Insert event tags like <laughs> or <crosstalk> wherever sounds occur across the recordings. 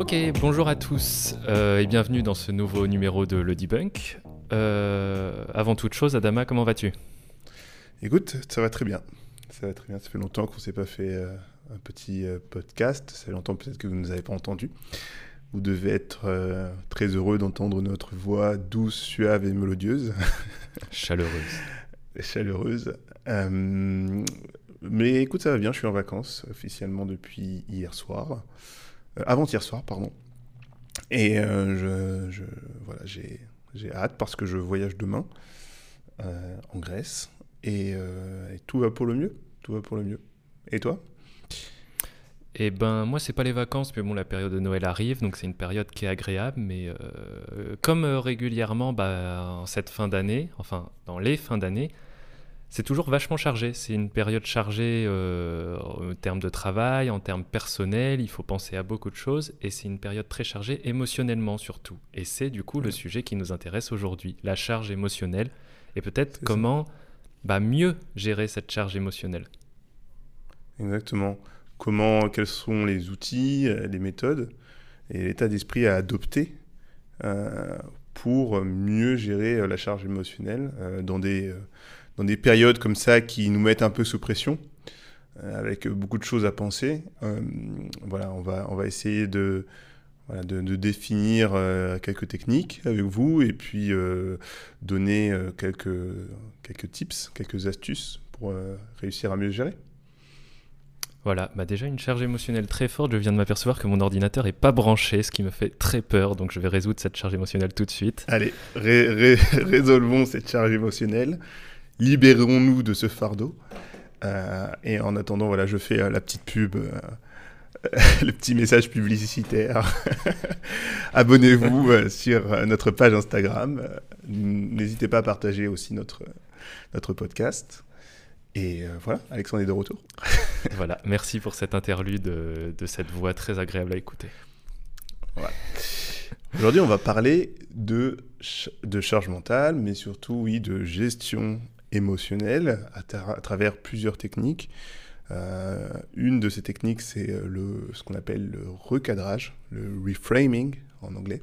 Ok, bonjour à tous euh, et bienvenue dans ce nouveau numéro de Le Debunk. Euh, avant toute chose, Adama, comment vas-tu? Écoute, ça va très bien. Ça va très bien. Ça fait longtemps qu'on ne s'est pas fait euh, un petit podcast. Ça fait longtemps peut-être que vous ne nous avez pas entendu. Vous devez être très heureux d'entendre notre voix douce, suave et mélodieuse, <laughs> Chaleureuse. chaleureuse. Mais écoute, ça va bien. Je suis en vacances officiellement depuis hier soir, avant-hier soir, pardon. Et euh, je, voilà, j'ai hâte parce que je voyage demain euh, en Grèce et, euh, tout va pour le mieux. Tout va pour le mieux. Et toi? Eh ben, moi, c'est pas les vacances, mais bon, la période de Noël arrive, donc c'est une période qui est agréable. Mais euh, comme euh, régulièrement, bah, en cette fin d'année, enfin, dans les fins d'année, c'est toujours vachement chargé. C'est une période chargée euh, en termes de travail, en termes personnels. Il faut penser à beaucoup de choses, et c'est une période très chargée émotionnellement surtout. Et c'est du coup le sujet qui nous intéresse aujourd'hui, la charge émotionnelle, et peut-être comment bah, mieux gérer cette charge émotionnelle. Exactement. Comment, quels sont les outils, euh, les méthodes et l'état d'esprit à adopter euh, pour mieux gérer la charge émotionnelle euh, dans, des, dans des périodes comme ça qui nous mettent un peu sous pression, euh, avec beaucoup de choses à penser. Euh, voilà, on va, on va essayer de, voilà, de, de définir euh, quelques techniques avec vous et puis euh, donner euh, quelques, quelques tips, quelques astuces pour réussir à mieux gérer. Voilà, bah déjà une charge émotionnelle très forte. Je viens de m'apercevoir que mon ordinateur est pas branché, ce qui me fait très peur. Donc je vais résoudre cette charge émotionnelle tout de suite. Allez, ré- ré- <laughs> résolvons cette charge émotionnelle, libérons-nous de ce fardeau. Euh, et en attendant, voilà, je fais euh, la petite pub, euh, <laughs> le petit message publicitaire. <laughs> Abonnez-vous sur notre page Instagram. N'hésitez pas à partager aussi notre, notre podcast. Et voilà, Alexandre est de retour. <laughs> voilà, merci pour cette interlude de cette voix très agréable à écouter. Aujourd'hui, on va parler de, ch- de charge mentale, mais surtout, oui, de gestion émotionnelle à, tra- à travers plusieurs techniques. Euh, une de ces techniques, c'est euh, le, ce qu'on appelle le recadrage, le reframing en anglais.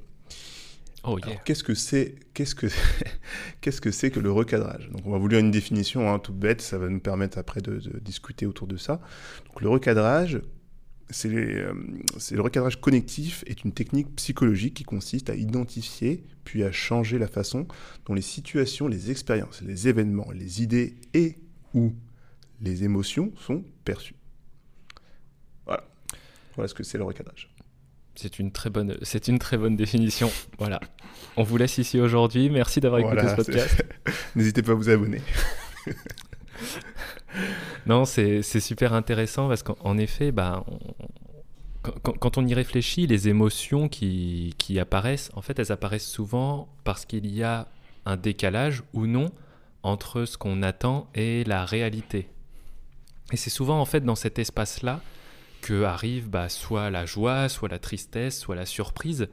Oh yeah. Qu'est-ce que c'est qu'est-ce que <laughs> qu'est-ce que c'est que le recadrage? Donc, on va vous lire une définition hein, toute bête, ça va nous permettre après de, de discuter autour de ça. Donc, le recadrage, c'est euh, c'est le recadrage connectif est une technique psychologique qui consiste à identifier puis à changer la façon dont les situations, les expériences, les événements, les idées et ou les émotions sont perçues. Voilà. Voilà ce que c'est le recadrage. C'est une très bonne, c'est une très bonne définition. Voilà. On vous laisse ici aujourd'hui. Merci d'avoir écouté Voilà, ce podcast. <laughs> N'hésitez pas à vous abonner. <laughs> <laughs> Non, c'est super intéressant parce qu'en en effet, bah, quand on y réfléchit, les émotions qui, qui apparaissent, en fait, elles apparaissent souvent parce qu'il y a un décalage ou non entre ce qu'on attend et la réalité. Et c'est souvent en fait dans cet espace-là que arrive bah, soit la joie, soit la tristesse, soit la surprise.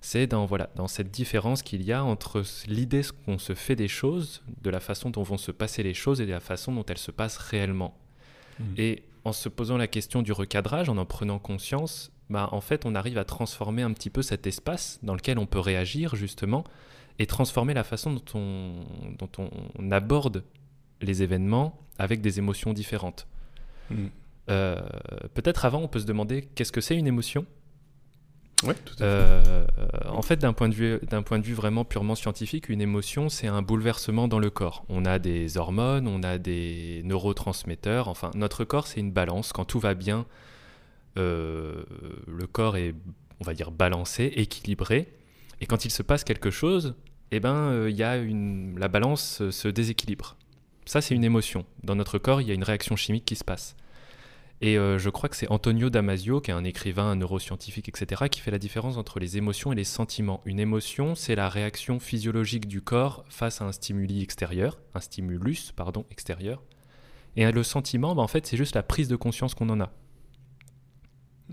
C'est dans, voilà, dans cette différence qu'il y a entre l'idée qu'on se fait des choses, de la façon dont vont se passer les choses et de la façon dont elles se passent réellement. Mm. Et en se posant la question du recadrage, en en prenant conscience, bah, en fait, on arrive à transformer un petit peu cet espace dans lequel on peut réagir, justement, et transformer la façon dont on, dont on aborde les événements avec des émotions différentes. Mm. Euh, Peut-être avant, on peut se demander qu'est-ce que c'est une émotion? Ouais, tout à fait. Euh, en fait, d'un point, de vue, vraiment purement scientifique, une émotion, c'est un bouleversement dans le corps. On a des hormones, on a des neurotransmetteurs. Enfin, notre corps, c'est une balance. Quand tout va bien, euh, le corps est, on va dire, balancé, équilibré. Et quand il se passe quelque chose, eh ben, euh, il y a une, la balance se déséquilibre. Ça, c'est une émotion. Dans notre corps, il y a une réaction chimique qui se passe. Et euh, je crois que c'est Antonio Damasio, qui est un écrivain, un neuroscientifique, etc., qui fait la différence entre les émotions et les sentiments. Une émotion, c'est la réaction physiologique du corps face à un stimuli extérieur, un stimulus, pardon, extérieur. Et le sentiment, bah, en fait, c'est juste la prise de conscience qu'on en a.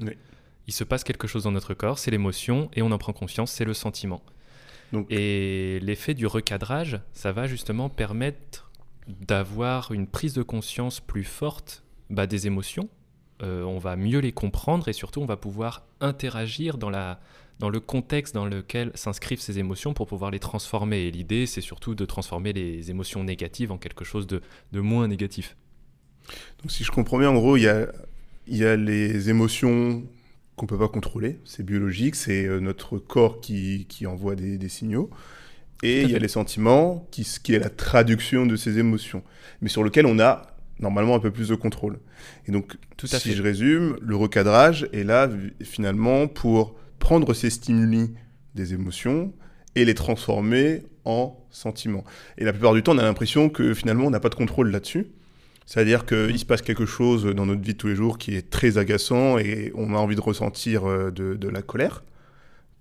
Oui. Il se passe quelque chose dans notre corps, c'est l'émotion, et on en prend conscience, c'est le sentiment. Donc- Et l'effet du recadrage, ça va justement permettre d'avoir une prise de conscience plus forte bah, des émotions. Euh, on va mieux les comprendre et surtout on va pouvoir interagir dans, la, dans le contexte dans lequel s'inscrivent ces émotions pour pouvoir les transformer. Et l'idée, c'est surtout de transformer les émotions négatives en quelque chose de, de moins négatif. Donc, si je comprends bien, en gros, il y a, y a les émotions qu'on peut pas contrôler, c'est biologique, c'est euh, notre corps qui, qui envoie des, des signaux. Et il y a les sentiments, qui, ce qui est la traduction de ces émotions, mais sur lequel on a normalement un peu plus de contrôle. Et donc, Tout à si fait. je résume, le recadrage est là finalement pour prendre ces stimuli des émotions et les transformer en sentiments. Et la plupart du temps, on a l'impression que finalement, on n'a pas de contrôle là-dessus. C'est-à-dire qu'il se passe quelque chose dans notre vie de tous les jours qui est très agaçant et on a envie de ressentir euh, de, de la colère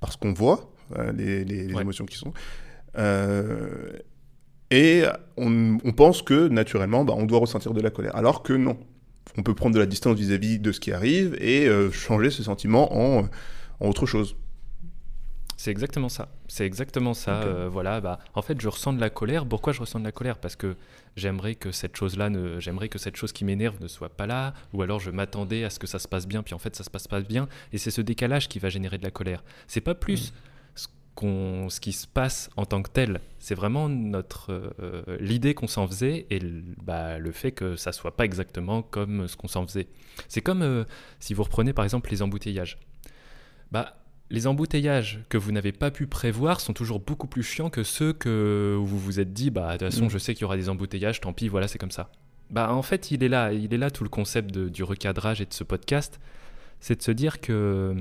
parce qu'on voit euh, les, les- les Ouais. émotions qui sont. Euh, et on, on pense que naturellement, bah, on doit ressentir de la colère. Alors que non. On peut prendre de la distance vis-à-vis de ce qui arrive et euh, changer ce sentiment en, en autre chose. C'est exactement ça. C'est exactement ça. Euh, voilà. Bah, en fait, je ressens de la colère. Pourquoi je ressens de la colère? Parce que j'aimerais que cette chose-là, ne... j'aimerais que cette chose qui m'énerve ne soit pas là, ou alors je m'attendais à ce que ça se passe bien, puis en fait ça se passe pas bien. Et c'est ce décalage qui va générer de la colère. C'est pas plus qu'on... ce qui se passe en tant que tel. C'est vraiment notre euh, l'idée qu'on s'en faisait et le, bah, le fait que ça soit pas exactement comme ce qu'on s'en faisait. C'est comme euh, si vous reprenez par exemple les embouteillages. Bah les embouteillages que vous n'avez pas pu prévoir sont toujours beaucoup plus chiants que ceux que vous vous êtes dit, bah de toute façon Mm. je sais qu'il y aura des embouteillages, tant pis, voilà c'est comme ça. Bah en fait il est là, il est là tout le concept de- du recadrage et de ce podcast, c'est de se dire que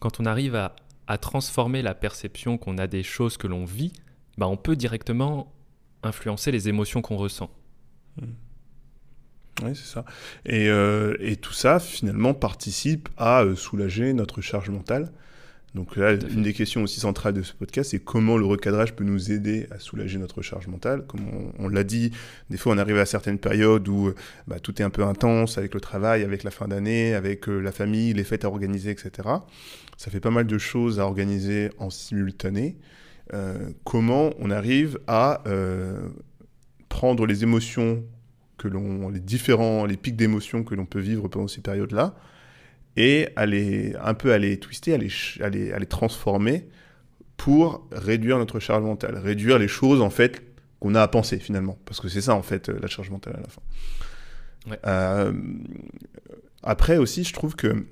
quand on arrive à, à transformer la perception qu'on a des choses que l'on vit, bah on peut directement influencer les émotions qu'on ressent. Oui, c'est ça. Et, euh, et tout ça, finalement, participe à euh, soulager notre charge mentale. Donc là, une des questions aussi centrales de ce podcast, c'est comment le recadrage peut nous aider à soulager notre charge mentale. Comme on, on l'a dit, des fois, on arrive à certaines périodes où bah, tout est un peu intense avec le travail, avec la fin d'année, avec euh, la famille, les fêtes à organiser, etc. Ça fait pas mal de choses à organiser en simultané. Euh, comment on arrive à euh, prendre les émotions que l'on, les différents, les pics d'émotions que l'on peut vivre pendant ces périodes-là, et à les, un peu à les twister, à les, à les, à les transformer pour réduire notre charge mentale, réduire les choses en fait qu'on a à penser finalement, parce que c'est ça en fait euh, la charge mentale à la fin. Ouais. Euh, après aussi, je trouve que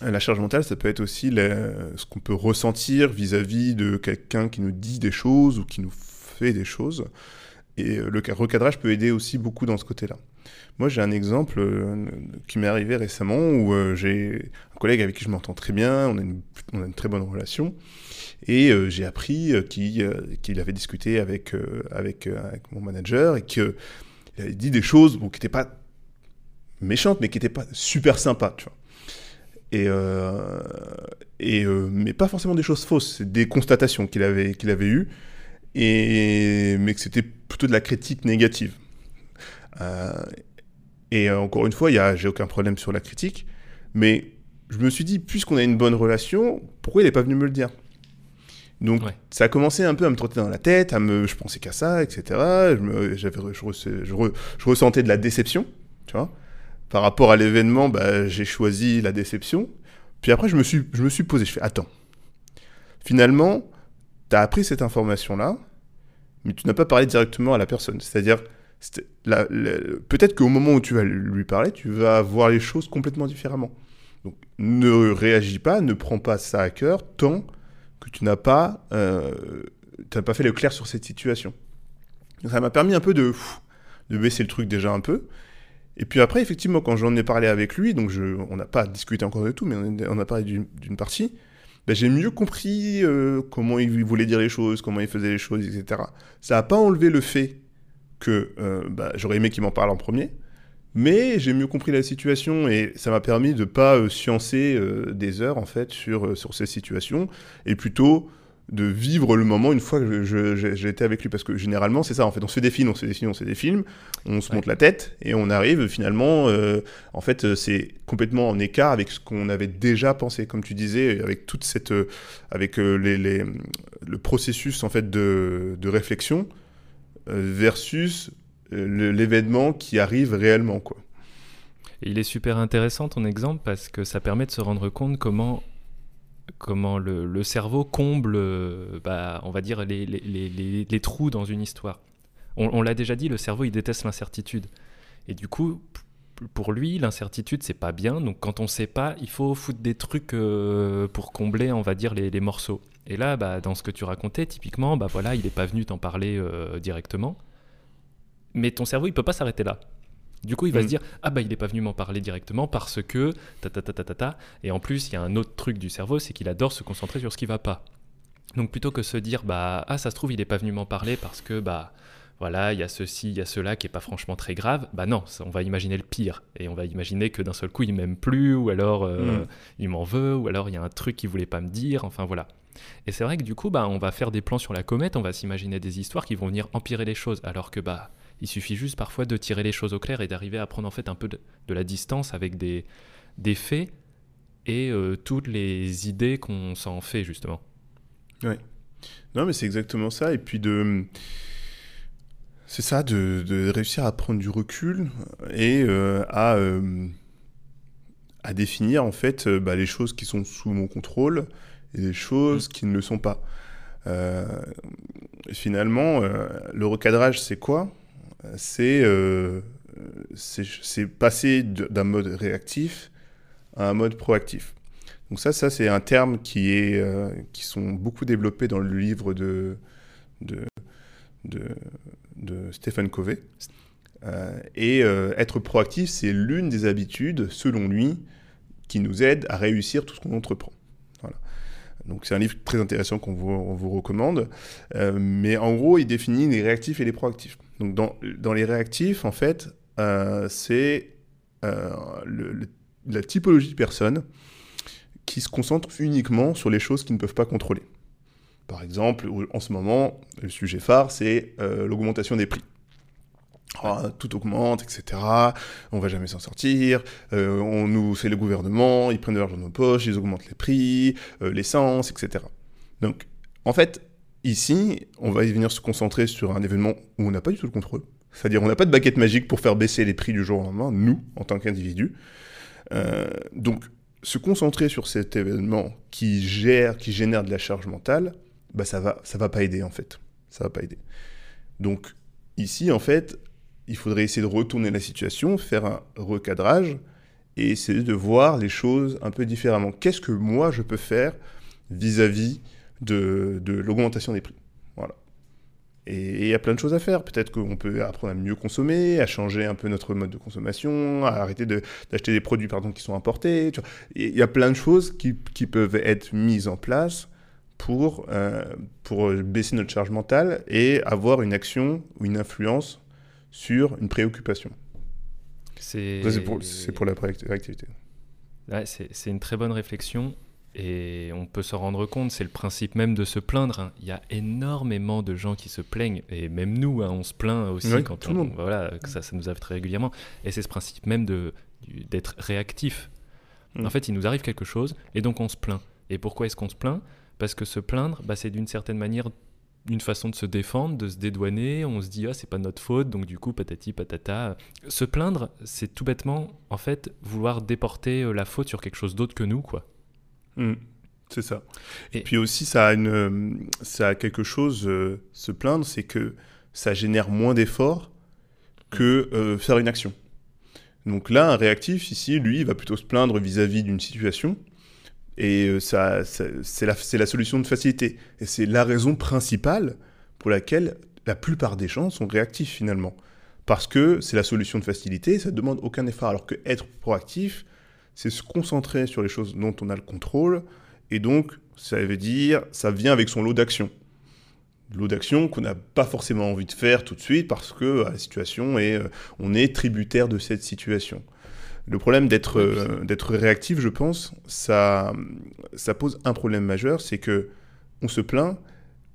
la charge mentale, ça peut être aussi la- ce qu'on peut ressentir vis-à-vis de quelqu'un qui nous dit des choses ou qui nous fait des choses. Et euh, le ca- recadrage peut aider aussi beaucoup dans ce côté-là. Moi, j'ai un exemple euh, qui m'est arrivé récemment où euh, j'ai un collègue avec qui je m'entends très bien, on a une, très bonne relation, et euh, j'ai appris qu'il avait discuté avec, mon manager et qu'il avait dit des choses qui n'étaient pas méchantes, mais qui n'étaient pas super sympas. Et, mais pas forcément des choses fausses, c'est des constatations qu'il avait, qu'il avait eues, mais que c'était plutôt de la critique négative. Euh, et euh, encore une fois, j'ai aucun problème sur la critique, mais je me suis dit, puisqu'on a une bonne relation, pourquoi il n'est pas venu me le dire? Donc Ouais. ça a commencé un peu à me trotter dans la tête, à me, je pensais qu'à ça, etc. Je, me- je, resse- je re- je ressentais de la déception, tu vois. Par rapport à l'événement, bah, j'ai choisi la déception. Puis après, je me suis, je me suis posé, je fais, attends, finalement, tu as appris cette information-là, mais tu n'as pas parlé directement à la personne. C'est-à-dire, peut-être qu'au moment où tu vas lui parler, tu vas voir les choses complètement différemment. Donc ne réagis pas, ne prends pas ça à cœur tant que tu n'as pas, euh, pas fait le clair sur cette situation. ça m'a permis un peu de, de baisser le truc déjà un peu. Et puis après, effectivement, quand j'en ai parlé avec lui, donc on n'a pas discuté encore de tout, mais on a parlé d'une partie, ben j'ai mieux compris euh, comment il voulait dire les choses, comment il faisait les choses, etc. Ça n'a pas enlevé le fait que euh, bah, j'aurais aimé qu'il m'en parle en premier, mais j'ai mieux compris la situation et ça m'a permis de ne pas euh, sciencer des heures en fait sur, sur ces situations et plutôt de vivre le moment une fois que j'ai été avec lui. Parce que généralement, c'est ça, en fait, on se fait des films, on se fait des films, on se fait des films, on se monte la tête, et on arrive finalement, euh, en fait, euh, c'est complètement en écart avec ce qu'on avait déjà pensé, comme tu disais, avec toute cette, euh, avec les, les, le processus, en fait, de, de réflexion versus l'événement qui arrive réellement, quoi. Il est super intéressant ton exemple parce que ça permet de se rendre compte comment comment le, cerveau comble, euh, bah, on va dire, les, trous dans une histoire. On, l'a déjà dit, le cerveau, il déteste l'incertitude. Et du coup, pour lui, l'incertitude, c'est pas bien. Donc quand on sait pas, il faut foutre des trucs euh, pour combler, on va dire, les, morceaux. Et là, bah, dans ce que tu racontais, typiquement, bah voilà, il n'est pas venu t'en parler euh, directement. Mais ton cerveau, il peut pas s'arrêter là. Du coup, il va se mm. dire ah bah il n'est pas venu m'en parler directement parce que ta ta ta ta ta ta. Et en plus, il y a un autre truc du cerveau, c'est qu'il adore se concentrer sur ce qui va pas. Donc plutôt que se dire bah ah ça se trouve il n'est pas venu m'en parler parce que bah voilà il y a ceci il y a cela qui est pas franchement très grave. Bah non, on va imaginer le pire et on va imaginer que d'un seul coup il m'aime plus ou alors euh, mm. il m'en veut ou alors il y a un truc qu'il voulait pas me dire. Enfin voilà. Et c'est vrai que du coup bah on va faire des plans sur la comète, on va s'imaginer des histoires qui vont venir empirer les choses alors que bah il suffit juste parfois de tirer les choses au clair et d'arriver à prendre en fait un peu de, la distance avec des, des faits et euh, toutes les idées qu'on s'en fait justement. Oui. Non mais c'est exactement ça. Et puis de... C'est ça, de, réussir à prendre du recul et euh, à, euh, à définir en fait bah, les choses qui sont sous mon contrôle et les choses mmh. qui ne le sont pas. finalement, le recadrage, c'est quoi? Euh, c'est passer d'un mode réactif à un mode proactif. Donc ça, ça c'est un terme qui, est, euh, qui sont beaucoup développés dans le livre de, de, de, Stephen Covey. Euh, et être proactif, c'est l'une des habitudes, selon lui, qui nous aide à réussir tout ce qu'on entreprend. Voilà. Donc c'est un livre très intéressant qu'on vous, recommande. mais en gros, il définit les réactifs et les proactifs. Donc dans, les réactifs, en fait, euh, c'est euh, la typologie de personnes qui se concentrent uniquement sur les choses qu'ils ne peuvent pas contrôler. Par exemple, en ce moment, le sujet phare, c'est euh, l'augmentation des prix. Ah, tout augmente, etc. On va jamais s'en sortir. on nous, c'est le gouvernement, ils prennent de l'argent dans nos poches, ils augmentent les prix, l'essence, etc. Donc, en fait, Ici, on va venir se concentrer sur un événement où on n'a pas du tout le contrôle. C'est-à-dire, on n'a pas de baguette magique pour faire baisser les prix du jour au lendemain, nous, en tant qu'individus. Euh, donc, se concentrer sur cet événement qui gère, qui génère de la charge mentale, bah ça va, ça va pas aider en fait. Ça va pas aider. Donc, ici, en fait, il faudrait essayer de retourner la situation, faire un recadrage et essayer de voir les choses un peu différemment. Qu'est-ce que moi je peux faire vis-à-vis de, l'augmentation des prix? Voilà. Et il y a plein de choses à faire. Peut-être qu'on peut apprendre à mieux consommer, à changer un peu notre mode de consommation, à arrêter d'acheter des produits pardon, qui sont importés. Il y a plein de choses qui, qui, peuvent être mises en place pour, euh, pour baisser notre charge mentale et avoir une action ou une influence sur une préoccupation. C'est pour, pour, la réactivité. Ouais, c'est une très bonne réflexion. Et on peut se rendre compte, c'est le principe même de se plaindre. Hein. Il y a énormément de gens qui se plaignent, et même nous, hein, on se plaint aussi quand on, voilà, que ça, ça nous arrive très régulièrement. Et c'est ce principe même d'être réactif. Mm. En fait, il nous arrive quelque chose, et donc on se plaint. Et pourquoi est-ce qu'on se plaint? Parce que se plaindre, bah, c'est d'une certaine manière une façon de se défendre, de se dédouaner. On se dit ah c'est pas notre faute, donc du coup patati patata. Se plaindre, c'est tout bêtement en fait vouloir déporter euh, la faute sur quelque chose d'autre que nous quoi. Mm. c'est ça. Et puis aussi, ça a, une, ça a quelque chose, euh, se plaindre, c'est que ça génère moins d'efforts que euh, faire une action. Donc là, un réactif, ici, lui, il va plutôt se plaindre vis-à-vis d'une situation. Et euh, ça, c'est la, solution de facilité. Et c'est la raison principale pour laquelle la plupart des gens sont réactifs finalement. Parce que c'est la solution de facilité, ça ne demande aucun effort. Alors que être proactif, c'est se concentrer sur les choses dont on a le contrôle. Et donc, ça veut dire, ça vient avec son lot d'action lot d'action qu'on n'a pas forcément envie de faire tout de suite parce que euh, la situation est, euh, on est tributaire de cette situation. Le problème d'être euh, d'être réactif, je pense, ça, ça pose un problème majeur, c'est que on se plaint,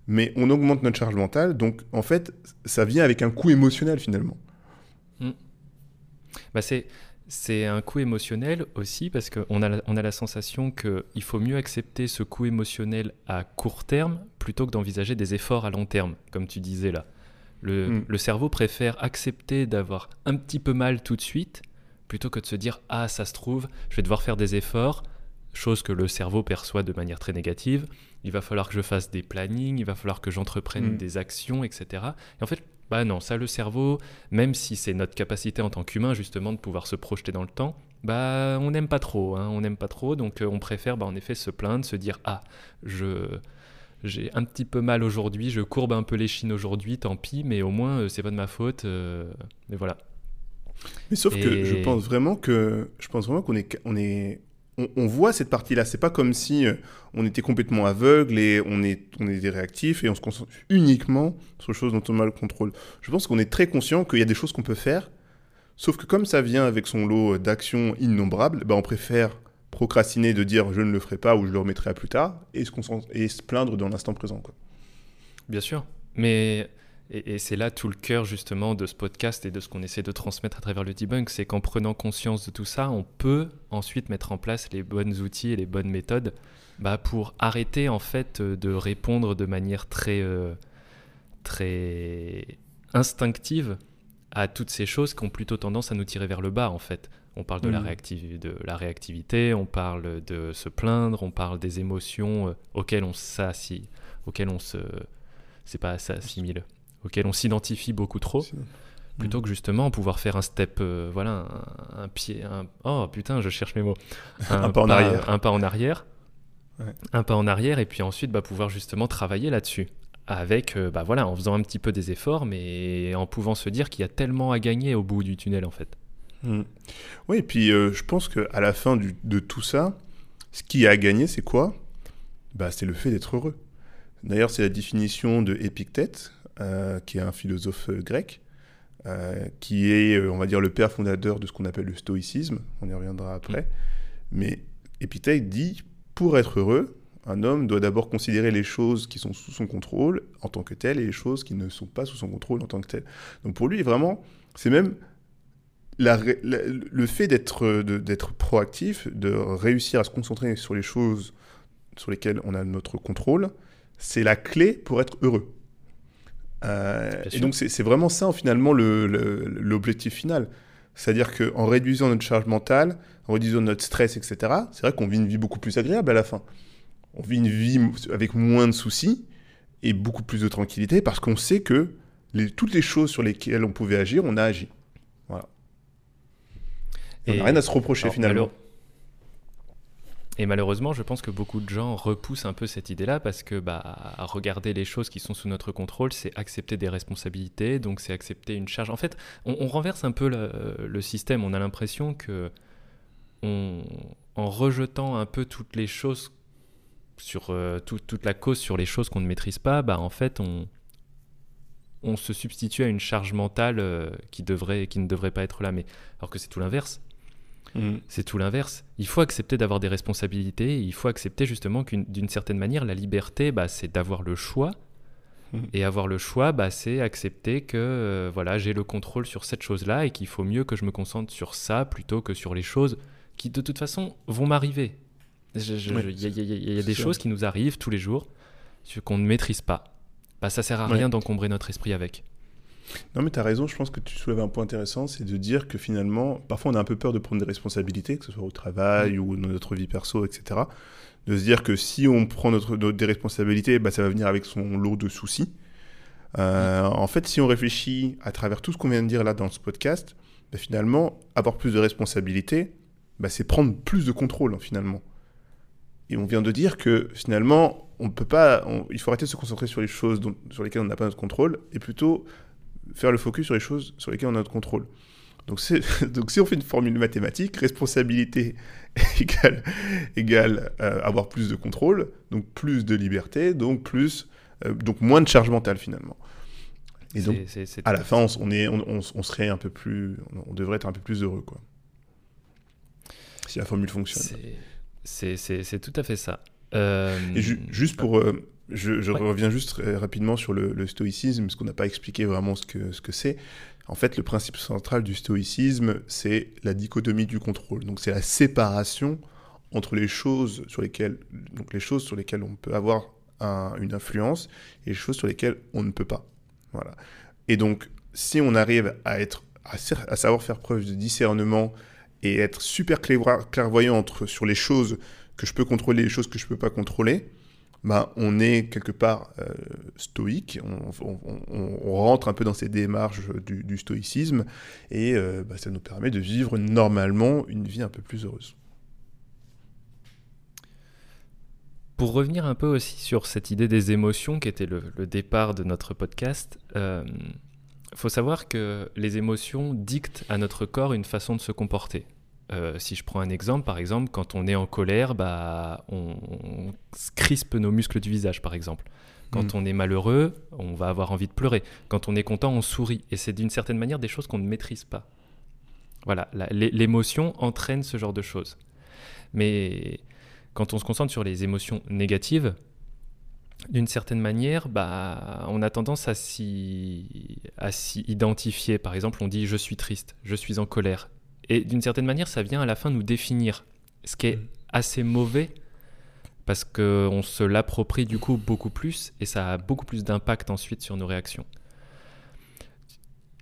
mais on augmente notre charge mentale, donc en fait, ça vient avec un coût émotionnel finalement. Hmm. Bah c'est c'est un coût émotionnel aussi parce qu'on a, la, on a la sensation qu'il faut mieux accepter ce coût émotionnel à court terme plutôt que d'envisager des efforts à long terme, comme tu disais là. Le, hmm. le cerveau préfère accepter d'avoir un petit peu mal tout de suite plutôt que de se dire Ah, ça se trouve, je vais devoir faire des efforts, chose que le cerveau perçoit de manière très négative. Il va falloir que je fasse des plannings, il va falloir que j'entreprenne hmm. des actions, etc. Et en fait, bah non, ça le cerveau, même si c'est notre capacité en tant qu'humain justement de pouvoir se projeter dans le temps, bah on n'aime pas trop, hein, on n'aime pas trop, donc euh, on préfère bah, en effet se plaindre, se dire ah je j'ai un petit peu mal aujourd'hui, je courbe un peu les chines aujourd'hui, tant pis, mais au moins euh, c'est pas de ma faute, euh, mais voilà. Mais sauf que je pense vraiment que je pense vraiment qu'on est on est on, voit cette partie-là. C'est pas comme si euh, on était complètement aveugle et on est, on est réactif et on se concentre uniquement sur les choses dont on a le contrôle. Je pense qu'on est très conscient qu'il y a des choses qu'on peut faire, sauf que comme ça vient avec son lot d'actions innombrables, ben on préfère procrastiner de dire je ne le ferai pas ou je le remettrai à plus tard et se, et se plaindre dans l'instant présent. Quoi. Bien sûr. Mais et, c'est là tout le cœur justement de ce podcast et de ce qu'on essaie de transmettre à travers le debunk, c'est qu'en prenant conscience de tout ça, on peut ensuite mettre en place les bons outils et les bonnes méthodes bah, pour arrêter en fait de répondre de manière très, euh, très instinctive à toutes ces choses qui ont plutôt tendance à nous tirer vers le bas en fait. On parle de, la, mmh. de la réactivité, on parle de se plaindre, on parle des émotions euh, auxquelles on s'assit, auxquelles on se... C'est pas s'assimile auquel on s'identifie beaucoup trop, plutôt que justement pouvoir faire un step, euh, voilà, un, pied, un, oh putain, je cherche mes mots, <laughs> un, pas, en arrière, un pas en arrière, un pas en arrière, et puis ensuite bah, pouvoir justement travailler là-dessus. Avec, euh, bah voilà, en faisant un petit peu des efforts, mais en pouvant se dire qu'il y a tellement à gagner au bout du tunnel en fait. Hmm. Oui, et puis euh, je pense qu'à la fin du, de tout ça, ce qui a à gagner, c'est quoi? Bah, C'est le fait d'être heureux. D'ailleurs, c'est la définition de Épictète, euh, qui est un philosophe euh, grec, euh, qui est, on va dire, le père fondateur de ce qu'on appelle le stoïcisme. On y reviendra après. Mm. Mais Épithète dit, pour être heureux, un homme doit d'abord considérer les choses qui sont sous son contrôle en tant que telles et les choses qui ne sont pas sous son contrôle en tant que telles. Donc pour lui, vraiment, c'est même le fait d'être proactif, de réussir à se concentrer sur les choses sur lesquelles on a notre contrôle, c'est la clé pour être heureux. Euh, et donc c'est vraiment ça finalement l'objectif final. C'est-à-dire qu'en réduisant notre charge mentale, en réduisant notre stress, etc., c'est vrai qu'on vit une vie beaucoup plus agréable à la fin. On vit une vie avec moins de soucis et beaucoup plus de tranquillité parce qu'on sait que les, toutes les choses sur lesquelles on pouvait agir, on a agi. Voilà. Et on n'a rien à se reprocher finalement. Et malheureusement, je pense que beaucoup de gens repoussent un peu cette idée-là parce que bah, regarder les choses qui sont sous notre contrôle, c'est accepter des responsabilités, donc c'est accepter une charge. En fait, on, renverse un peu le, système. On a l'impression que, en rejetant un peu toutes les choses sur euh, toute la cause sur les choses qu'on ne maîtrise pas, bah, en fait, on, se substitue à une charge mentale euh, qui, devrait, qui ne devrait pas être là. Mais alors que c'est tout l'inverse Mm. C'est tout l'inverse. Il faut accepter d'avoir des responsabilités. il faut accepter justement qu'une d'une certaine manière, la liberté, bah, c'est d'avoir le choix. Mm. Et avoir le choix, bah, c'est accepter que euh, voilà, j'ai le contrôle sur cette chose-là et qu'il faut mieux que je me concentre sur ça plutôt que sur les choses qui de toute façon vont m'arriver. Il y, a des choses qui nous arrivent tous les jours qu'on ne maîtrise pas. Bah, ça sert à rien d'encombrer notre esprit avec. Non, mais tu as raison, je pense que tu soulèves un point intéressant, c'est de dire que finalement, parfois on a un peu peur de prendre des responsabilités, que ce soit au travail mm. ou dans notre vie perso, etc. De se dire que si on prend notre, des responsabilités, bah, ça va venir avec son lot de soucis. Euh, mm. En fait, si on réfléchit à travers tout ce qu'on vient de dire là dans ce podcast, bah, finalement, avoir plus de responsabilité, bah, c'est prendre plus de contrôle hein, finalement. Et on vient de dire que finalement, on peut pas, il faut arrêter de se concentrer sur les choses sur lesquelles on n'a pas notre contrôle et plutôt faire le focus sur les choses sur lesquelles on a notre contrôle. Donc, <laughs> donc si on fait une formule mathématique, responsabilité <laughs> égale, égale euh, avoir plus de contrôle, donc plus de liberté, donc, plus, euh, donc moins de charge mentale finalement. Et donc, à la fin, on, est, on, serait un peu plus, on devrait être un peu plus heureux, quoi. Si la formule fonctionne. C'est tout à fait ça. Euh, Et juste pour, je, reviens juste rapidement sur le, stoïcisme, parce qu'on n'a pas expliqué vraiment ce que ce que c'est. En fait, le principe central du stoïcisme, c'est la dichotomie du contrôle. Donc, c'est la séparation entre les choses sur lesquelles, donc les choses sur lesquelles on peut avoir une influence et les choses sur lesquelles on ne peut pas. Voilà. Et donc, si on arrive à être, à, savoir faire preuve de discernement et être super clairvoyant entre, sur les choses que je peux contrôler et les choses que je ne peux pas contrôler, bah, on est quelque part euh, stoïque, on, rentre un peu dans ces démarches du, stoïcisme, et euh, bah, ça nous permet de vivre normalement une vie un peu plus heureuse. Pour revenir un peu aussi sur cette idée des émotions qui était le, départ de notre podcast, il euh, faut savoir que les émotions dictent à notre corps une façon de se comporter. Euh, si je prends un exemple, par exemple, quand on est en colère, bah, on, crispe nos muscles du visage, par exemple. Quand mm. on est malheureux, on va avoir envie de pleurer. Quand on est content, on sourit. Et c'est d'une certaine manière des choses qu'on ne maîtrise pas. Voilà, l'émotion entraîne ce genre de choses. Mais quand on se concentre sur les émotions négatives, d'une certaine manière, bah, on a tendance à s'y identifier. Par exemple, on dit je suis triste, je suis en colère, et d'une certaine manière, ça vient à la fin nous définir, ce qui est mm. assez mauvais parce qu'on se l'approprie du coup beaucoup plus et ça a beaucoup plus d'impact ensuite sur nos réactions.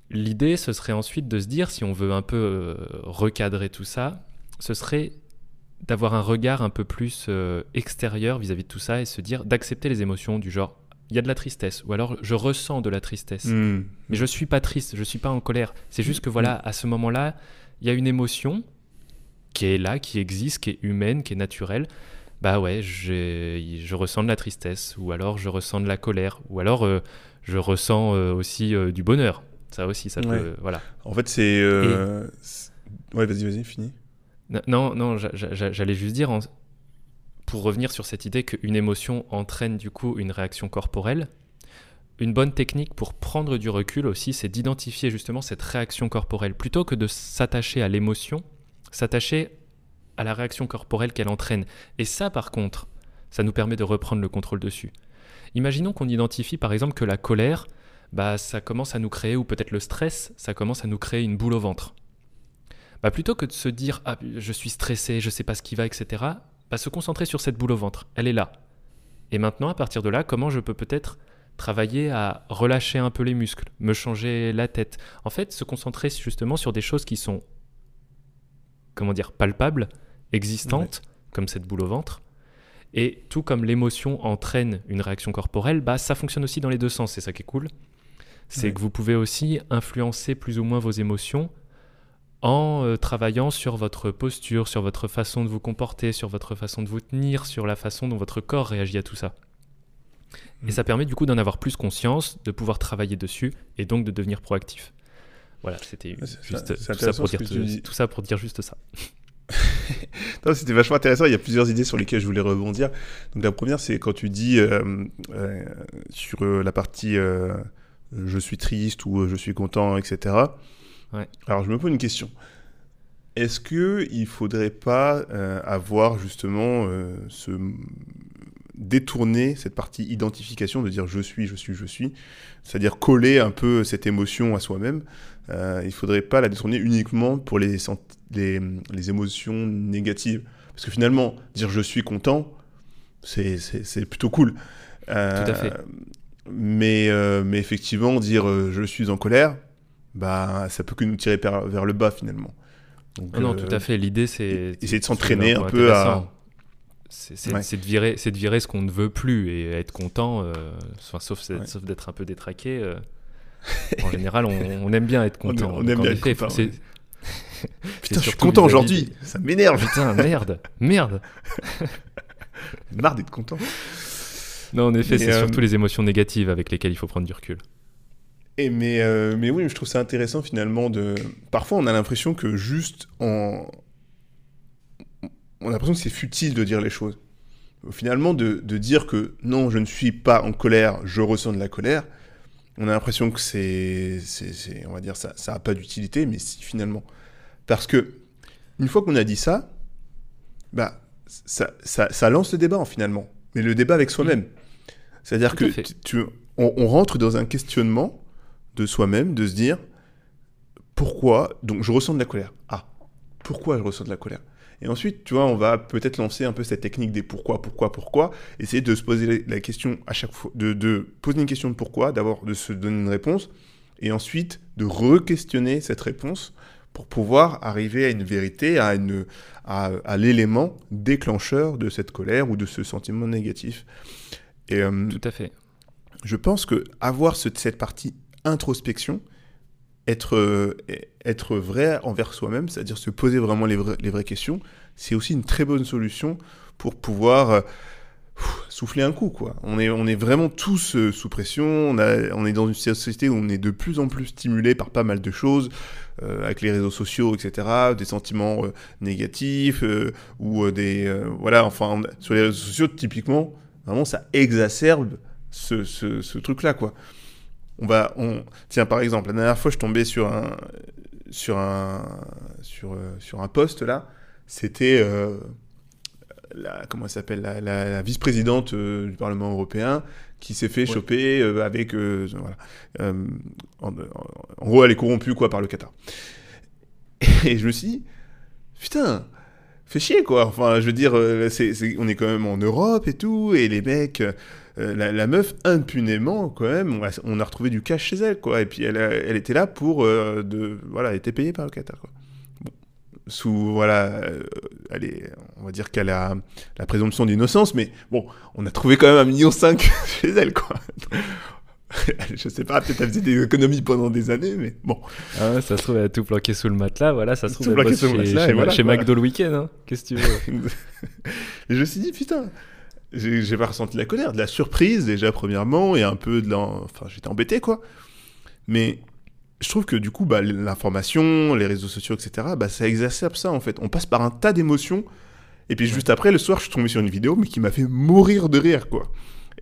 L'idée, ce serait ensuite de se dire, si on veut un peu euh, recadrer tout ça, ce serait d'avoir un regard un peu plus euh, extérieur vis-à-vis de tout ça et se dire d'accepter les émotions du genre il y a de la tristesse ou alors je ressens de la tristesse mm. mais je suis pas triste je suis pas en colère c'est juste que voilà à ce moment-là il y a une émotion qui est là, qui existe, qui est humaine, qui est naturelle. Bah ouais, je ressens de la tristesse, ou alors je ressens de la colère, ou alors euh, je ressens euh, aussi euh, du bonheur. Ça aussi, ça peut. Voilà. En fait, c'est. Ouais, vas-y, vas-y, fini. Non, non, j'allais juste dire, pour revenir sur cette idée qu'une émotion entraîne du coup une réaction corporelle, une bonne technique pour prendre du recul aussi, c'est d'identifier justement cette réaction corporelle. Plutôt que de s'attacher à l'émotion, s'attacher à la réaction corporelle qu'elle entraîne. Et ça, par contre, ça nous permet de reprendre le contrôle dessus. Imaginons qu'on identifie par exemple que la colère, bah, ça commence à nous créer, ou peut-être le stress, ça commence à nous créer une boule au ventre. Bah, plutôt que de se dire ah, je suis stressé, je sais pas ce qui va, etc., bah, se concentrer sur cette boule au ventre. Elle est là. Et maintenant, à partir de là, comment je peux peut-être travailler à relâcher un peu les muscles, me changer la tête. En fait, se concentrer justement sur des choses qui sont, comment dire, palpables, existantes, comme cette boule au ventre. Et tout comme l'émotion entraîne une réaction corporelle, bah, ça fonctionne aussi dans les deux sens, c'est ça qui est cool. C'est que vous pouvez aussi influencer plus ou moins vos émotions en euh, travaillant sur votre posture, sur votre façon de vous comporter, sur votre façon de vous tenir, sur la façon dont votre corps réagit à tout ça. Et ça permet du coup d'en avoir plus conscience, de pouvoir travailler dessus et donc de devenir proactif. Voilà, c'était juste tout, ça pour dire, tout, ça pour dire juste ça. <laughs> c'était vachement intéressant. Il y a plusieurs idées sur lesquelles je voulais rebondir. Donc la première, c'est quand tu dis euh, euh, sur euh, la partie je suis triste ou je suis content, etc. Alors je me pose une question. Est-ce que il faudrait pas avoir justement ce détourner cette partie identification, de dire je suis, je suis, je suis, c'est-à-dire coller un peu cette émotion à soi-même. Euh, il ne faudrait pas la détourner uniquement pour les, les, les, émotions négatives. Parce que finalement, dire je suis content, c'est plutôt cool. Euh, tout à fait. Mais, euh, mais effectivement, dire je suis en colère, bah, ça peut que nous tirer vers, le bas finalement. Donc, non, tout à fait. L'idée, c'est. Essayer de s'entraîner un peu à c'est de, virer, de virer ce qu'on ne veut plus et être content, euh, sauf, sauf d'être un peu détraqué. Euh, en général, on, aime bien être content. On, aime bien être <laughs> content, <laughs> Putain, je suis content aujourd'hui. Ça m'énerve. Putain, merde, merde. <laughs> Marre d'être content. Non, en effet, c'est surtout les émotions négatives avec lesquelles il faut prendre du recul. Et mais, mais oui, je trouve ça intéressant finalement de. Parfois, on a l'impression que juste en. On a l'impression que c'est futile de dire les choses. Finalement, de, de, dire que non, je ne suis pas en colère, je ressens de la colère, on a l'impression que c'est, on va dire, ça n'a a pas d'utilité, mais si finalement. Parce que, une fois qu'on a dit ça, bah, ça, ça, ça, lance le débat, finalement. Mais le débat avec soi-même. C'est-à-dire que tu, on, on, rentre dans un questionnement de soi-même, de se dire, pourquoi, donc je ressens de la colère. Ah, pourquoi je ressens de la colère? Et ensuite, tu vois, on va peut-être lancer un peu cette technique des pourquoi, pourquoi, pourquoi, essayer de se poser la question à chaque fois, de, poser une question de pourquoi, d'abord de se donner une réponse, et ensuite de re-questionner cette réponse pour pouvoir arriver à une vérité, à, une, à, l'élément déclencheur de cette colère ou de ce sentiment négatif. Et, euh, Tout à fait. Je pense que avoir cette partie introspection, être, euh, être vrai envers soi-même, c'est-à-dire se poser vraiment les, les vraies questions, c'est aussi une très bonne solution pour pouvoir euh, souffler un coup. Quoi. On, est, on est vraiment tous euh, sous pression, on, a, on est dans une société où on est de plus en plus stimulé par pas mal de choses, avec les réseaux sociaux, etc., des sentiments négatifs, ou des... voilà, enfin, sur les réseaux sociaux, typiquement, vraiment, ça exacerbe ce, ce, ce truc-là, quoi on va, on, tiens par exemple, la dernière fois je tombais sur un, sur un, sur, euh, sur un poste là, c'était euh, la, comment s'appelle, la, vice-présidente euh, du Parlement européen qui s'est fait choper avec, voilà, en, gros elle est corrompue quoi par le Qatar. Et je me suis dit, putain, fait chier quoi. Enfin, je veux dire, on est quand même en Europe et tout, et les mecs, euh, la, meuf, impunément, quand même, on a, retrouvé du cash chez elle, quoi. Et puis elle, elle était là pour. Euh, de, voilà, elle était payée par le Qatar, quoi. sous. Voilà. Euh, elle est, on va dire qu'elle a la présomption d'innocence, mais bon, on a trouvé quand même un million cinq <laughs> chez elle, quoi. <laughs> je sais pas, peut-être elle faisait des économies pendant des années, mais bon. Ah ça se trouve, elle a tout planqué sous le matelas, voilà, ça se trouve, elle sous chez, chez, chez McDo le week-end, hein. Qu'est-ce que tu veux? <laughs> Et je me suis dit, putain, j'ai pas ressenti de la colère, de la surprise déjà premièrement, et un peu de la... Enfin, j'étais embêté, quoi. Mais je trouve que du coup, bah, l'information, les réseaux sociaux, etc., bah, ça exacerbe ça, en fait. On passe par un tas d'émotions, et puis juste après, le soir, je suis tombé sur une vidéo, mais qui m'a fait mourir de rire, quoi.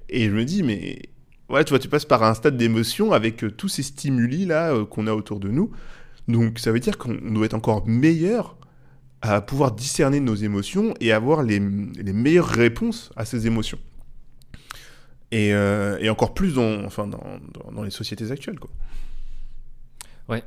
Et je me dis, mais... Ouais, tu vois, tu passes par un stade d'émotion avec euh, tous ces stimuli-là euh, qu'on a autour de nous. Donc ça veut dire qu'on doit être encore meilleur à pouvoir discerner nos émotions et avoir les, meilleures réponses à ces émotions. Et, euh, encore plus dans, enfin, dans, dans, les sociétés actuelles. Quoi. Ouais,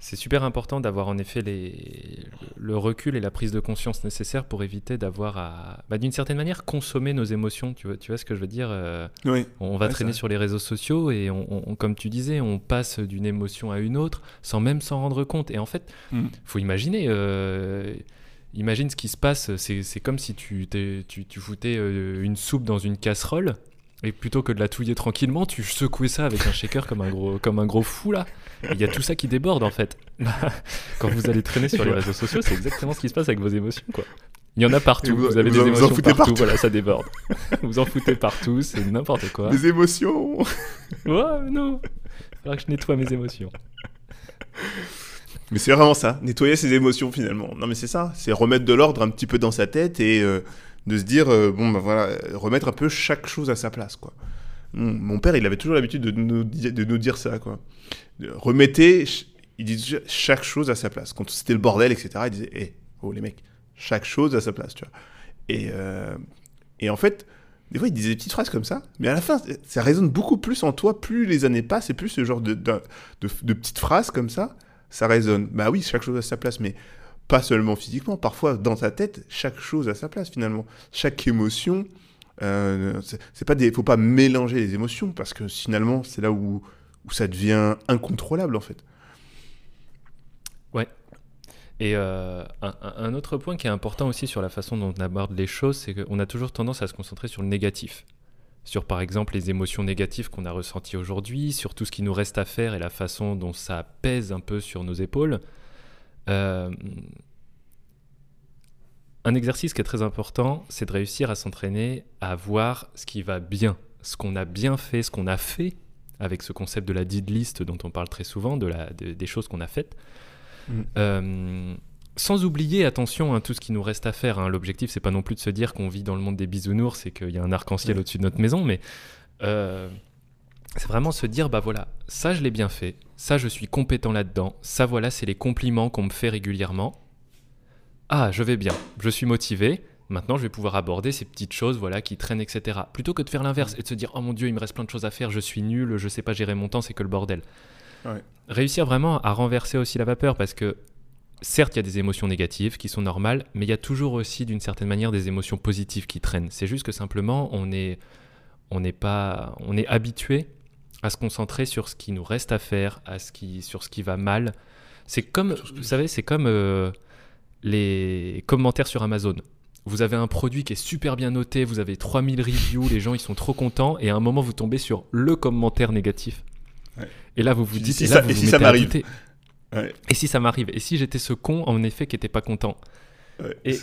c'est super important d'avoir en effet les, le recul et la prise de conscience nécessaire pour éviter d'avoir à, bah, d'une certaine manière, consommer nos émotions. Tu vois, tu vois ce que je veux dire euh, oui. On va traîner sur les réseaux sociaux et, on, comme tu disais, on passe d'une émotion à une autre sans même s'en rendre compte. Et en fait, il mm. faut imaginer. Euh, imagine ce qui se passe, c'est comme si tu, tu, tu, foutais euh, une soupe dans une casserole et plutôt que de la touiller tranquillement, tu secouais ça avec un shaker comme un gros, comme un gros fou là. Il y a tout ça qui déborde en fait. <laughs> Quand vous allez traîner sur les réseaux sociaux, c'est exactement ce qui se passe avec vos émotions quoi. Il y en a partout, vous, avez des émotions partout, voilà, ça déborde. <laughs> vous en foutez partout, c'est n'importe quoi. Des émotions Ouais, non. Il faudra que je nettoie mes émotions. Mais c'est vraiment ça, nettoyer ses émotions finalement. Non mais c'est ça, c'est remettre de l'ordre un petit peu dans sa tête et euh, de se dire, euh, bon, ben voilà, remettre un peu chaque chose à sa place, quoi. Mon père, il avait toujours l'habitude de nous, de nous dire ça, quoi. Remettez, il disait chaque chose à sa place. Quand c'était le bordel, etc., il disait, hé, oh les mecs, chaque chose à sa place, tu vois. Et, euh, et en fait, des fois, il disait des petites phrases comme ça, mais à la fin, ça résonne beaucoup plus en toi, plus les années passent, et plus ce genre de, de, de petites phrases comme ça, ça résonne. Bah oui, chaque chose à sa place, mais pas seulement physiquement, parfois dans ta tête, chaque chose à sa place finalement. Chaque émotion, euh, c'est pas des, faut pas mélanger les émotions parce que finalement c'est là où, où ça devient incontrôlable en fait. Ouais. Et euh, un, autre point qui est important aussi sur la façon dont on aborde les choses, c'est qu'on a toujours tendance à se concentrer sur le négatif. Sur par exemple les émotions négatives qu'on a ressenties aujourd'hui, sur tout ce qui nous reste à faire et la façon dont ça pèse un peu sur nos épaules. Euh, un exercice qui est très important, c'est de réussir à s'entraîner à voir ce qui va bien, ce qu'on a bien fait, ce qu'on a fait avec ce concept de la did list dont on parle très souvent, de la, des choses qu'on a faites. Mm. Euh, sans oublier, attention, hein, tout ce qui nous reste à faire. hein. L'objectif, c'est pas non plus de se dire qu'on vit dans le monde des bisounours et qu'il y a un arc-en-ciel Ouais. au-dessus de notre maison, mais euh, c'est vraiment se dire, bah voilà, ça je l'ai bien fait, ça je suis compétent là-dedans, ça voilà, c'est les compliments qu'on me fait régulièrement. Ah, je vais bien, je suis motivé. Maintenant, je vais pouvoir aborder ces petites choses, voilà, qui traînent, etc. Plutôt que de faire l'inverse et de se dire, oh mon dieu, il me reste plein de choses à faire, je suis nul, je sais pas gérer mon temps, c'est que le bordel. Ouais. Réussir vraiment à renverser aussi la vapeur, parce que certes, il y a des émotions négatives qui sont normales, mais il y a toujours aussi, d'une certaine manière, des émotions positives qui traînent. C'est juste que simplement, on est, on n'est pas, on est habitué à se concentrer sur ce qui nous reste à faire, à ce qui, sur ce qui va mal. C'est comme, ce vous savez, c'est comme euh, les commentaires sur Amazon. Vous avez un produit qui est super bien noté, vous avez 3000 reviews, les gens ils sont trop contents, et à un moment vous tombez sur le commentaire négatif. Ouais. Et là vous vous dites, si et ça- là vous et vous si ça m'arrive. Ouais. Et si ça m'arrive? Et si j'étais ce con, en effet, qui n'était pas content? Ouais, Et-.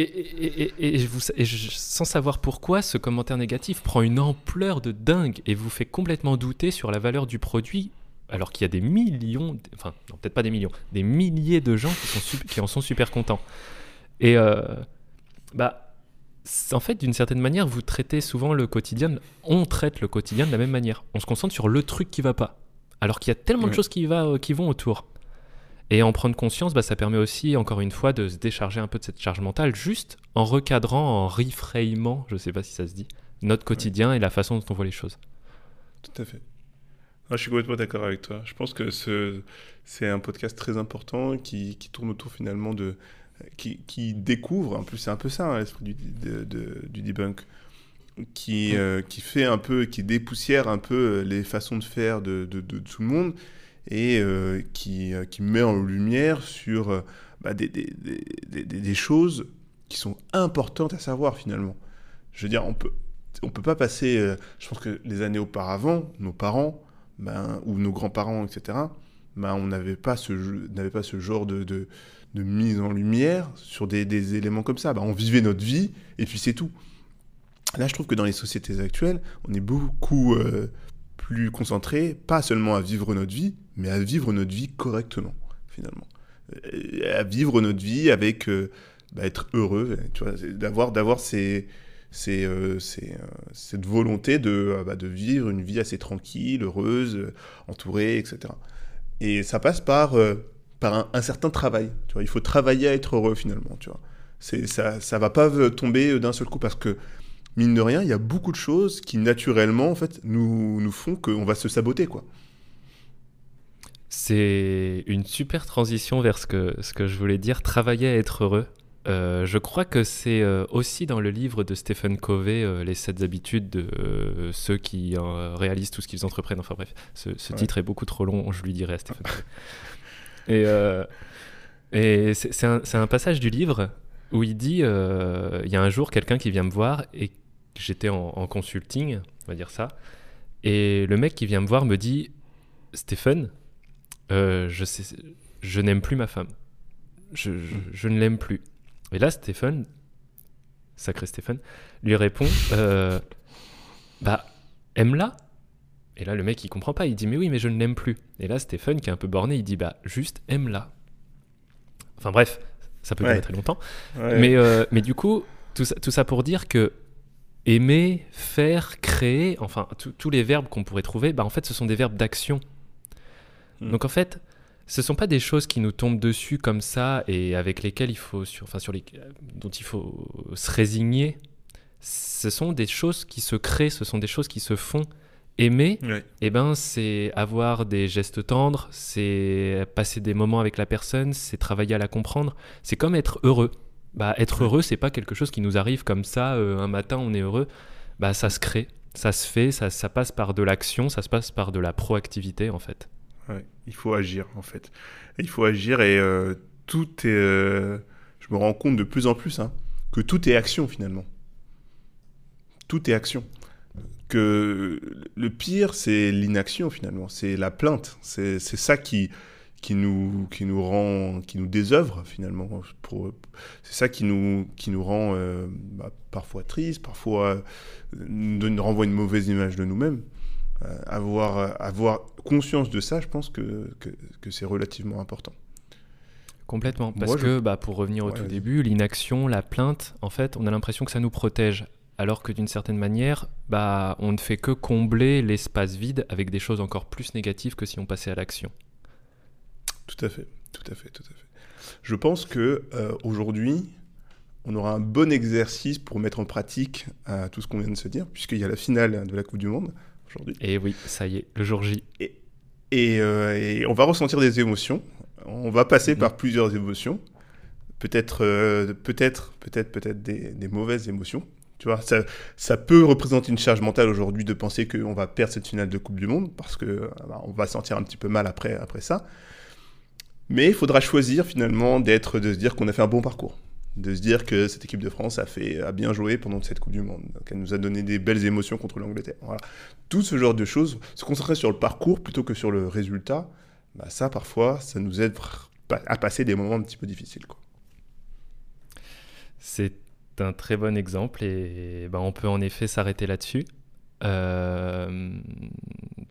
Et, et- et- et- et je vous- et je- sans savoir pourquoi, ce commentaire négatif prend une ampleur de dingue et vous fait complètement douter sur la valeur du produit, alors qu'il y a des millions, enfin, non, peut-être pas des millions, des milliers de gens qui, sont sup- qui en sont super contents. Et euh, bah, en fait, d'une certaine manière, vous traitez souvent le quotidien, on traite le quotidien de la même manière. On se concentre sur le truc qui va pas, alors qu'il y a tellement de choses qui, va, euh, qui vont autour. Et en prendre conscience, bah, ça permet aussi, encore une fois, de se décharger un peu de cette charge mentale, juste en recadrant, en reframant, je sais pas si ça se dit, notre quotidien et la façon dont on voit les choses. Tout à fait. Ah, je suis complètement d'accord avec toi. Je pense que ce, c'est un podcast très important qui, qui tourne autour finalement de. qui, qui découvre, en plus c'est un peu ça hein, l'esprit du, de- de- du debunk, qui, euh, qui fait un peu, qui dépoussière un peu les façons de faire de, de- de tout le monde et euh, qui, euh, qui met en lumière sur euh, bah, des, des, des- choses qui sont importantes à savoir finalement. Je veux dire, on peut, on peut pas passer. je pense que les années auparavant, nos parents, ben, ou nos grands-parents, etc., ben, on n'avait pas ce, pas ce genre de, de, de mise en lumière sur des, des éléments comme ça. Ben, on vivait notre vie et puis c'est tout. Là, je trouve que dans les sociétés actuelles, on est beaucoup plus concentré, pas seulement à vivre notre vie, mais à vivre notre vie correctement, finalement. À vivre notre vie avec euh, bah, être heureux, tu vois, d'avoir, euh, euh, cette volonté de, bah, de vivre une vie assez tranquille, heureuse, entourée, etc. Et ça passe par, par un, certain travail. Il faut travailler à être heureux finalement. Tu vois, ça, ça va pas tomber d'un seul coup parce que mine de rien, il y a beaucoup de choses qui naturellement en fait nous, nous font qu'on va se saboter quoi. C'est une super transition vers ce que, ce que je voulais dire, travailler à être heureux. Euh, je crois que c'est euh, aussi dans le livre de Stephen Covey, euh, Les 7 habitudes de ceux qui réalisent tout ce qu'ils entreprennent. Enfin bref, ce, ce Ouais. titre est beaucoup trop long, je lui dirai à Stephen Covey. <laughs> Et, et c'est un, un passage du livre où il dit, il y a un jour quelqu'un qui vient me voir et j'étais en, en consulting, on va dire ça, et le mec qui vient me voir me dit, Stephen, euh, je, sais- je n'aime plus ma femme. Je, je- je ne l'aime plus. Et là, Stephen, sacré Stephen, lui répond euh, Bah, aime-la. Et là, le mec, il comprend pas. Il dit Mais oui, mais je ne l'aime plus. Et là, Stephen, qui est un peu borné, il dit Bah, juste aime-la. Enfin, bref, ça peut Ouais. durer très longtemps. Ouais. Mais, euh, mais du coup, tout ça, tout ça pour dire que aimer, faire, créer, enfin, tous les verbes qu'on pourrait trouver, bah, en fait, ce sont des verbes d'action. Mm. Donc en fait, ce sont pas des choses qui nous tombent dessus comme ça et avec lesquelles il faut, sur, enfin sur les, dont il faut se résigner. Ce sont des choses qui se créent, ce sont des choses qui se font. Aimer, Ouais. eh ben, c'est avoir des gestes tendres, c'est passer des moments avec la personne, c'est travailler à la comprendre. C'est comme être heureux. Bah, être Ouais. heureux, c'est pas quelque chose qui nous arrive comme ça, euh, un matin on est heureux. Bah, ça se crée, ça se fait, ça, ça passe par de l'action, ça se passe par de la proactivité en fait. Il faut agir en fait. Il faut agir et euh, tout est. euh, je me rends compte de plus en plus hein, que tout est action finalement. Tout est action. Que le pire, c'est l'inaction finalement. C'est la plainte. C'est c'est ça qui, qui nous, qui nous rend, qui nous désœuvre finalement. C'est ça qui nous, qui nous rend euh, bah, parfois tristes, parfois nous renvoie une mauvaise image de nous-mêmes. Avoir, avoir conscience de ça, je pense que, que, que c'est relativement important. Complètement. Parce que, bah, pour revenir au tout début, l'inaction, la plainte, en fait, on a l'impression que ça nous protège. Alors que d'une certaine manière, bah, on ne fait que combler l'espace vide avec des choses encore plus négatives que si on passait à l'action. Tout à fait, tout à fait, tout à fait. Je pense que euh, aujourd'hui, on aura un bon exercice pour mettre en pratique euh, tout ce qu'on vient de se dire, puisqu'il y a la finale de la Coupe du Monde aujourd'hui. Et oui, ça y est, le jour J. Et, et euh, on va ressentir des émotions on va passer par plusieurs émotions. Peut-être, euh, peut-être, peut-être, peut-être des, mauvaises émotions. Tu vois, ça, peut représenter une charge mentale aujourd'hui de penser qu'on va perdre cette finale de Coupe du Monde parce que bah, on va sentir un petit peu mal après, après ça. Mais il faudra choisir finalement d'être, de se dire qu'on a fait un bon parcours, de se dire que cette équipe de France a fait, a bien joué pendant cette Coupe du Monde, qu'elle nous a donné des belles émotions contre l'Angleterre. Tout ce genre de choses, se concentrer sur le parcours plutôt que sur le résultat, bah, ça, parfois, ça nous aide à passer des moments un petit peu difficiles. C'est un très bon exemple et bah, on peut en effet s'arrêter là-dessus. Euh,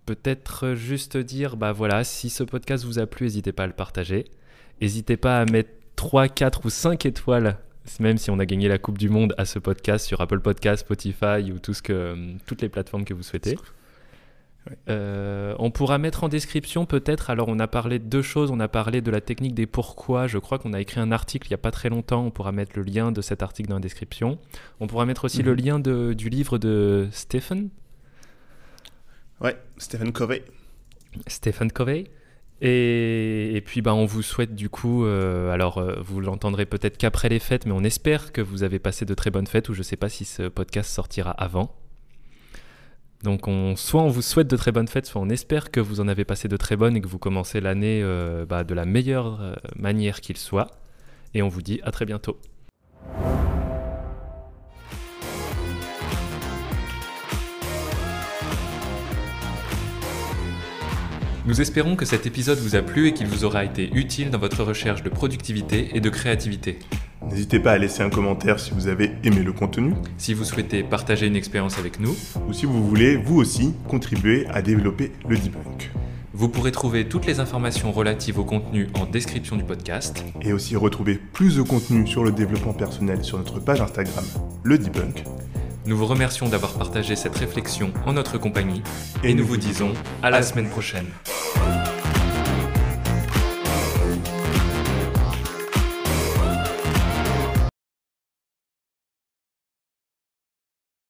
peut-être juste dire, bah voilà, si ce podcast vous a plu, n'hésitez pas à le partager. N'hésitez pas à mettre 3, 4 ou 5 étoiles, même si on a gagné la Coupe du Monde, à ce podcast sur Apple Podcast, Spotify ou tout ce que, toutes les plateformes que vous souhaitez. Euh, on pourra mettre en description peut-être, alors on a parlé de deux choses, on a parlé de la technique des pourquoi, je crois qu'on a écrit un article il n'y a pas très longtemps, on pourra mettre le lien de cet article dans la description. On pourra mettre aussi le mhm. lien de, du livre de Stephen. Ouais, Stephen Covey. Stephen Covey. Et, puis bah, on vous souhaite du coup, euh, alors euh, vous l'entendrez peut-être qu'après les fêtes, mais on espère que vous avez passé de très bonnes fêtes, ou je ne sais pas si ce podcast sortira avant. Donc on, soit on vous souhaite de très bonnes fêtes, soit on espère que vous en avez passé de très bonnes et que vous commencez l'année euh, bah, de la meilleure manière qu'il soit. Et on vous dit à très bientôt. Nous espérons que cet épisode vous a plu et qu'il vous aura été utile dans votre recherche de productivité et de créativité. N'hésitez pas à laisser un commentaire si vous avez aimé le contenu. Si vous souhaitez partager une expérience avec nous. Ou si vous voulez, vous aussi, contribuer à développer le debunk. Vous pourrez trouver toutes les informations relatives au contenu en description du podcast. Et aussi retrouver plus de contenu sur le développement personnel sur notre page Instagram, le debunk. Nous vous remercions d'avoir partagé cette réflexion en notre compagnie et, nous, vous disons à la semaine prochaine.